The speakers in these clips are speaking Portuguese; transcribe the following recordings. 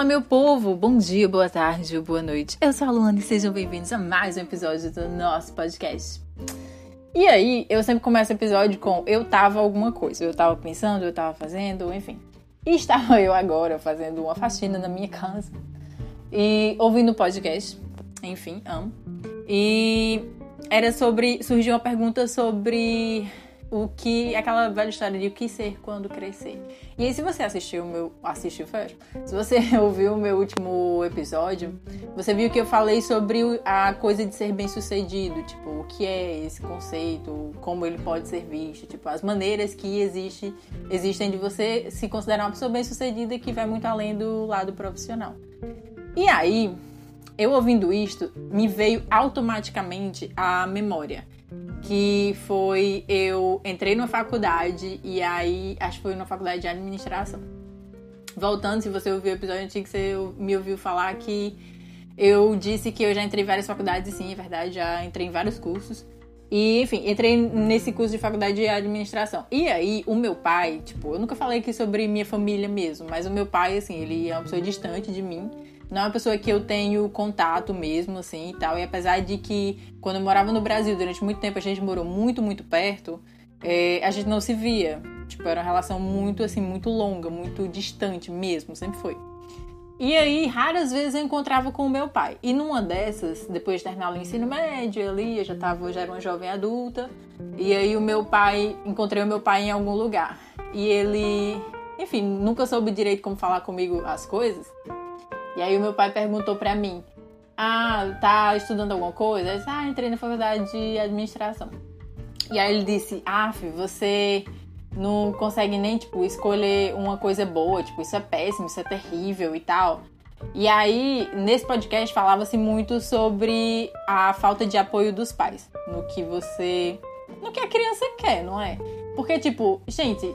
Fala, meu povo! Bom dia, boa tarde boa noite. Eu sou a Luana e sejam bem-vindos a mais um episódio do nosso podcast. E aí, eu sempre começo o episódio com eu tava alguma coisa. Eu tava pensando, eu tava fazendo, enfim. E estava eu agora fazendo uma faxina na minha casa e ouvindo podcast. Enfim, amo. E era sobre. Surgiu uma pergunta sobre o que. aquela velha história de o que ser quando crescer. E aí, se você assistiu o meu. Assistiu, fecha. Se você ouviu o meu último episódio, você viu que eu falei sobre a coisa de ser bem sucedido. Tipo, o que é esse conceito, como ele pode ser visto, tipo, as maneiras que existe, existem de você se considerar uma pessoa bem sucedida que vai muito além do lado profissional. E aí, eu ouvindo isto, me veio automaticamente a memória que foi eu entrei numa faculdade e aí acho que foi numa faculdade de administração. Voltando, se você ouviu o episódio antigo, você me ouviu falar que eu disse que eu já entrei em várias faculdades, sim, é verdade, já entrei em vários cursos. E, enfim, entrei nesse curso de faculdade de administração. E aí, o meu pai, tipo, eu nunca falei aqui sobre minha família mesmo, mas o meu pai, assim, ele é uma pessoa distante de mim não é uma pessoa que eu tenho contato mesmo, assim e tal. E apesar de que quando eu morava no Brasil durante muito tempo, a gente morou muito, muito perto, é, a gente não se via. Tipo, era uma relação muito, assim, muito longa, muito distante mesmo, sempre foi. E aí, raras vezes eu encontrava com o meu pai. E numa dessas, depois de terminar o ensino médio ali, eu já tava, já era uma jovem adulta. E aí o meu pai, encontrei o meu pai em algum lugar. E ele, enfim, nunca soube direito como falar comigo as coisas. E aí o meu pai perguntou para mim: Ah, tá estudando alguma coisa? Eu disse, ah, entrei na faculdade de administração. E aí ele disse: Ah, filho, você não consegue nem, tipo, escolher uma coisa boa, tipo, isso é péssimo, isso é terrível e tal. E aí, nesse podcast falava-se muito sobre a falta de apoio dos pais no que você. no que a criança quer, não é? Porque, tipo, gente,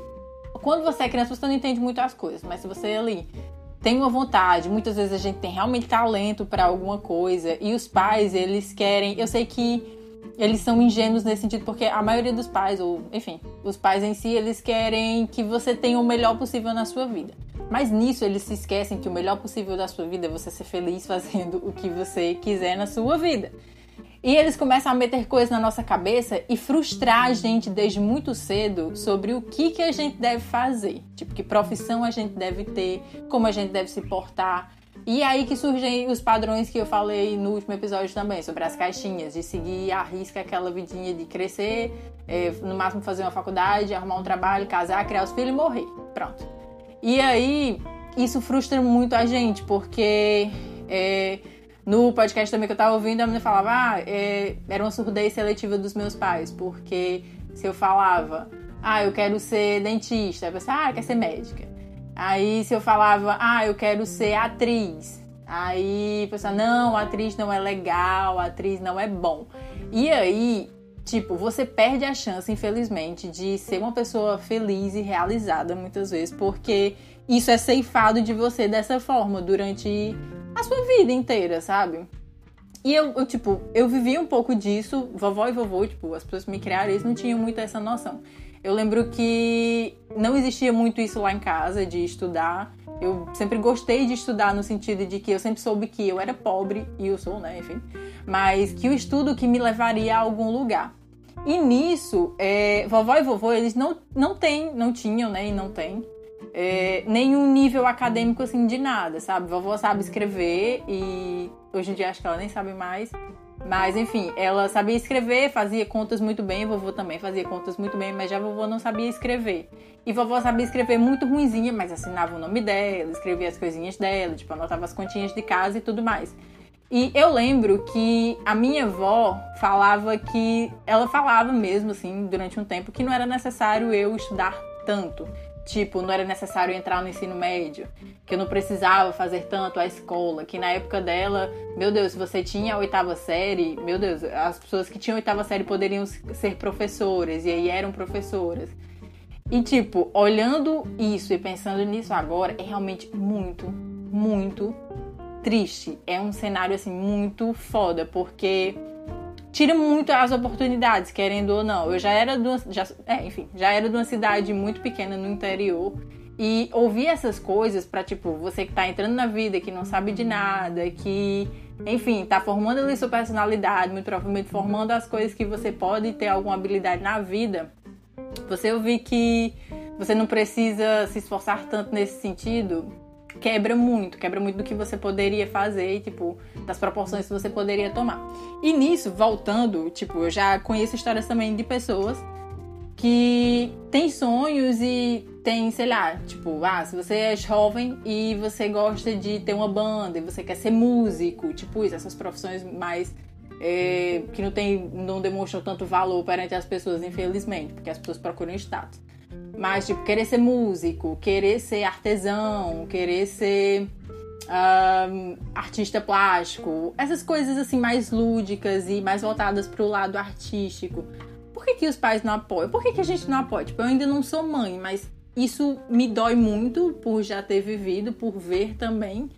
quando você é criança, você não entende muito as coisas, mas se você ali tem uma vontade, muitas vezes a gente tem realmente talento para alguma coisa e os pais, eles querem, eu sei que eles são ingênuos nesse sentido porque a maioria dos pais ou, enfim, os pais em si, eles querem que você tenha o melhor possível na sua vida. Mas nisso eles se esquecem que o melhor possível da sua vida é você ser feliz fazendo o que você quiser na sua vida. E eles começam a meter coisas na nossa cabeça e frustrar a gente desde muito cedo sobre o que, que a gente deve fazer. Tipo, que profissão a gente deve ter, como a gente deve se portar. E aí que surgem os padrões que eu falei no último episódio também, sobre as caixinhas, de seguir a risca aquela vidinha de crescer, é, no máximo fazer uma faculdade, arrumar um trabalho, casar, criar os filhos e morrer. Pronto. E aí, isso frustra muito a gente, porque é, no podcast também que eu tava ouvindo, a menina falava, ah, é, era uma surdez seletiva dos meus pais, porque se eu falava, ah, eu quero ser dentista, você, ah, quer ser médica. Aí se eu falava, ah, eu quero ser atriz, aí a pessoa, não, atriz não é legal, atriz não é bom. E aí, tipo, você perde a chance, infelizmente, de ser uma pessoa feliz e realizada muitas vezes, porque isso é ceifado de você dessa forma durante a sua vida inteira, sabe? E eu, eu, tipo, eu vivi um pouco disso, vovó e vovô, tipo, as pessoas que me criaram, eles não tinham muito essa noção. Eu lembro que não existia muito isso lá em casa, de estudar. Eu sempre gostei de estudar no sentido de que eu sempre soube que eu era pobre, e eu sou, né, enfim, mas que o estudo que me levaria a algum lugar. E nisso, é, vovó e vovô, eles não, não têm, não tinham, né, e não têm é, nenhum nível acadêmico assim de nada, sabe? Vovó sabe escrever e hoje em dia acho que ela nem sabe mais. Mas enfim, ela sabia escrever, fazia contas muito bem, vovô também fazia contas muito bem, mas já vovô não sabia escrever. E vovó sabia escrever muito ruimzinha, mas assinava o nome dela, escrevia as coisinhas dela, tipo, anotava as continhas de casa e tudo mais. E eu lembro que a minha avó falava que ela falava mesmo assim durante um tempo que não era necessário eu estudar tanto, Tipo, não era necessário entrar no ensino médio, que eu não precisava fazer tanto a escola, que na época dela, meu Deus, se você tinha a oitava série, meu Deus, as pessoas que tinham a oitava série poderiam ser professoras, e aí eram professoras. E tipo, olhando isso e pensando nisso agora, é realmente muito, muito triste. É um cenário assim muito foda, porque tira muito as oportunidades, querendo ou não. Eu já era de uma, já, é, enfim, já era de uma cidade muito pequena no interior E ouvir essas coisas para tipo, você que tá entrando na vida, que não sabe de nada, que, enfim, tá formando ali sua personalidade, muito provavelmente formando as coisas que você pode ter alguma habilidade na vida. Você ouvir que você não precisa se esforçar tanto nesse sentido, quebra muito, quebra muito do que você poderia fazer, tipo, das proporções que você poderia tomar. E nisso, voltando, tipo, eu já conheço histórias também de pessoas que têm sonhos e tem, sei lá, tipo, ah, se você é jovem e você gosta de ter uma banda e você quer ser músico, tipo isso, essas profissões mais é, que não tem, não demonstram tanto valor perante as pessoas, infelizmente, porque as pessoas procuram status. Mas, tipo, querer ser músico, querer ser artesão, querer ser um, artista plástico, essas coisas assim mais lúdicas e mais voltadas para o lado artístico. Por que, que os pais não apoiam? Por que, que a gente não apoia? Tipo, eu ainda não sou mãe, mas isso me dói muito por já ter vivido, por ver também.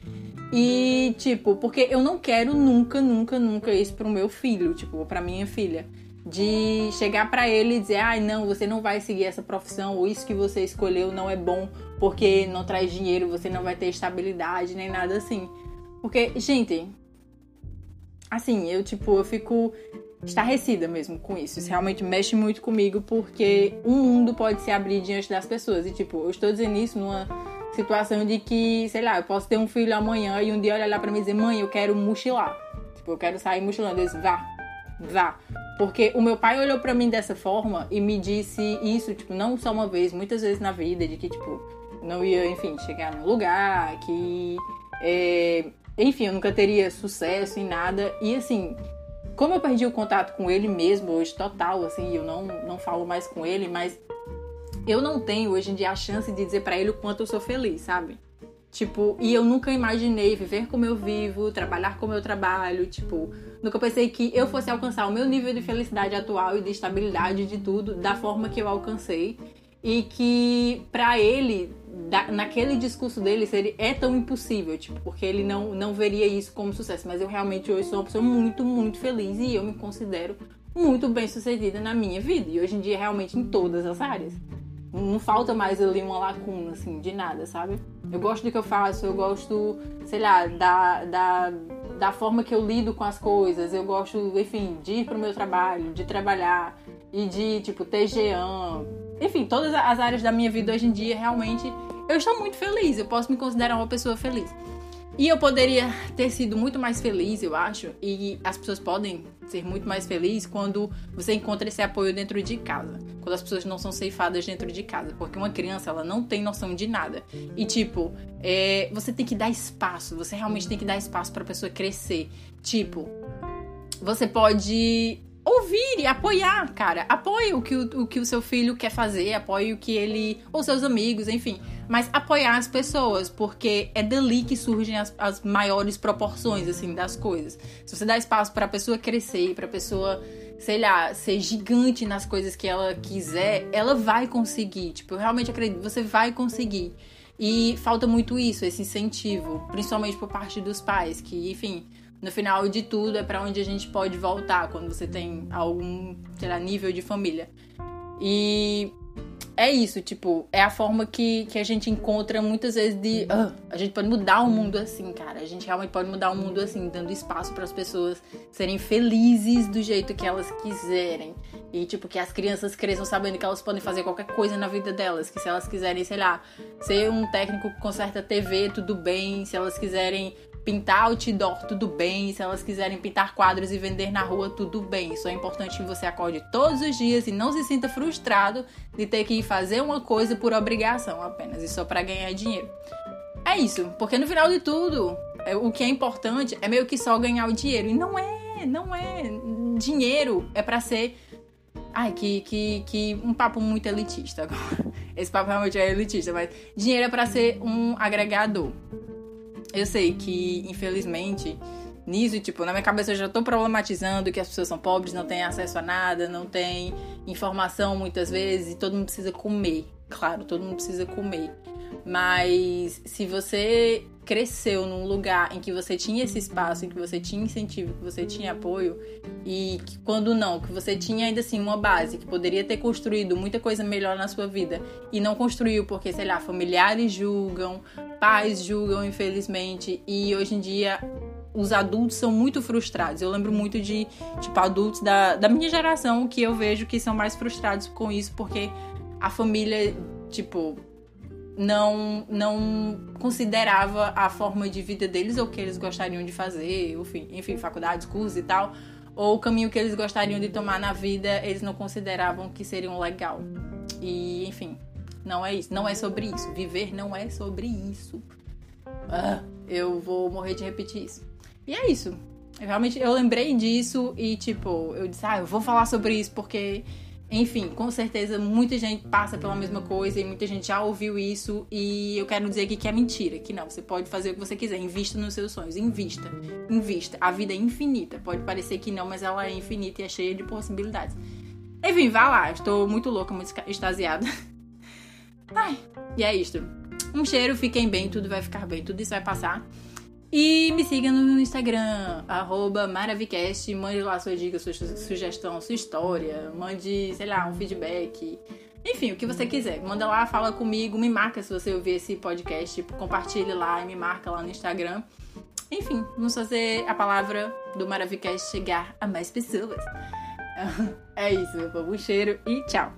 E, tipo, porque eu não quero nunca, nunca, nunca isso pro meu filho, tipo, pra minha filha de chegar para ele e dizer: "Ai, ah, não, você não vai seguir essa profissão, ou isso que você escolheu não é bom porque não traz dinheiro, você não vai ter estabilidade nem nada assim". Porque, gente, assim, eu tipo, eu fico estarrecida mesmo com isso. Isso realmente mexe muito comigo porque o mundo pode se abrir diante das pessoas e tipo, eu estou dizendo isso numa situação de que, sei lá, eu posso ter um filho amanhã e um dia olhar lá para mim e dizer: "Mãe, eu quero mochilar". Tipo, eu quero sair mochilando, eu disse, vá, vá. Porque o meu pai olhou para mim dessa forma e me disse isso, tipo, não só uma vez, muitas vezes na vida, de que, tipo, não ia, enfim, chegar num lugar, que. É, enfim, eu nunca teria sucesso em nada. E assim, como eu perdi o contato com ele mesmo hoje, total, assim, eu não, não falo mais com ele, mas eu não tenho hoje em dia a chance de dizer para ele o quanto eu sou feliz, sabe? Tipo, e eu nunca imaginei viver como eu vivo, trabalhar como eu trabalho, tipo, nunca pensei que eu fosse alcançar o meu nível de felicidade atual e de estabilidade de tudo da forma que eu alcancei e que para ele naquele discurso dele seria, é tão impossível, tipo, porque ele não, não veria isso como sucesso. Mas eu realmente hoje sou uma pessoa muito, muito feliz e eu me considero muito bem sucedida na minha vida. E hoje em dia, realmente, em todas as áreas. Não falta mais ali uma lacuna, assim, de nada, sabe? Eu gosto do que eu faço, eu gosto, sei lá, da, da, da forma que eu lido com as coisas. Eu gosto, enfim, de ir pro meu trabalho, de trabalhar e de, tipo, ter GEAM. Enfim, todas as áreas da minha vida hoje em dia, realmente, eu estou muito feliz. Eu posso me considerar uma pessoa feliz. E eu poderia ter sido muito mais feliz, eu acho, e as pessoas podem ser muito mais felizes quando você encontra esse apoio dentro de casa, quando as pessoas não são ceifadas dentro de casa, porque uma criança ela não tem noção de nada e tipo é, você tem que dar espaço, você realmente tem que dar espaço para a pessoa crescer, tipo você pode ouvir e apoiar, cara. Apoie o que o, o, que o seu filho quer fazer, apoie o que ele. ou seus amigos, enfim. Mas apoiar as pessoas, porque é dali que surgem as, as maiores proporções, assim, das coisas. Se você dá espaço para a pessoa crescer, para a pessoa, sei lá, ser gigante nas coisas que ela quiser, ela vai conseguir. Tipo, eu realmente acredito, você vai conseguir. E falta muito isso, esse incentivo, principalmente por parte dos pais, que, enfim no final de tudo é para onde a gente pode voltar quando você tem algum, sei lá, nível de família. E é isso, tipo, é a forma que, que a gente encontra muitas vezes de. Uh, a gente pode mudar o mundo assim, cara. A gente realmente pode mudar o mundo assim, dando espaço para as pessoas serem felizes do jeito que elas quiserem. E, tipo, que as crianças cresçam sabendo que elas podem fazer qualquer coisa na vida delas. Que se elas quiserem, sei lá, ser um técnico que conserta TV, tudo bem. Se elas quiserem pintar outdoor, tudo bem. Se elas quiserem pintar quadros e vender na rua, tudo bem. Só é importante que você acorde todos os dias e não se sinta frustrado de ter que fazer uma coisa por obrigação apenas e só para ganhar dinheiro. É isso, porque no final de tudo, é, o que é importante é meio que só ganhar o dinheiro. E não é, não é. Dinheiro é para ser. Ai, que, que, que um papo muito elitista agora. Esse papo realmente é elitista, mas dinheiro é para ser um agregador. Eu sei que, infelizmente, nisso, tipo, na minha cabeça eu já tô problematizando que as pessoas são pobres, não têm acesso a nada, não têm informação muitas vezes, e todo mundo precisa comer. Claro, todo mundo precisa comer. Mas se você cresceu num lugar em que você tinha esse espaço, em que você tinha incentivo, que você tinha apoio, e que quando não, que você tinha ainda assim uma base, que poderia ter construído muita coisa melhor na sua vida e não construiu porque, sei lá, familiares julgam, pais julgam, infelizmente, e hoje em dia os adultos são muito frustrados. Eu lembro muito de, tipo, adultos da, da minha geração que eu vejo que são mais frustrados com isso, porque a família, tipo, não, não considerava a forma de vida deles ou o que eles gostariam de fazer, enfim, enfim, faculdades, cursos e tal, ou o caminho que eles gostariam de tomar na vida, eles não consideravam que seriam legal. E, enfim, não é isso. Não é sobre isso. Viver não é sobre isso. Ah, eu vou morrer de repetir isso. E é isso. Eu, realmente, eu lembrei disso e, tipo, eu disse, ah, eu vou falar sobre isso porque enfim, com certeza muita gente passa pela mesma coisa e muita gente já ouviu isso e eu quero dizer aqui que é mentira, que não, você pode fazer o que você quiser, invista nos seus sonhos, invista, invista. A vida é infinita, pode parecer que não, mas ela é infinita e é cheia de possibilidades. Enfim, vá lá, estou muito louca, muito extasiada. Ai, e é isto. Um cheiro, fiquem bem, tudo vai ficar bem, tudo isso vai passar. E me siga no Instagram, arroba Maravicast, mande lá sua dica, sua sugestão, sua história, mande, sei lá, um feedback. Enfim, o que você quiser. Manda lá, fala comigo, me marca se você ouvir esse podcast, compartilhe lá e me marca lá no Instagram. Enfim, vamos fazer a palavra do Maravicast chegar a mais pessoas. É isso, meu povo. Cheiro e tchau!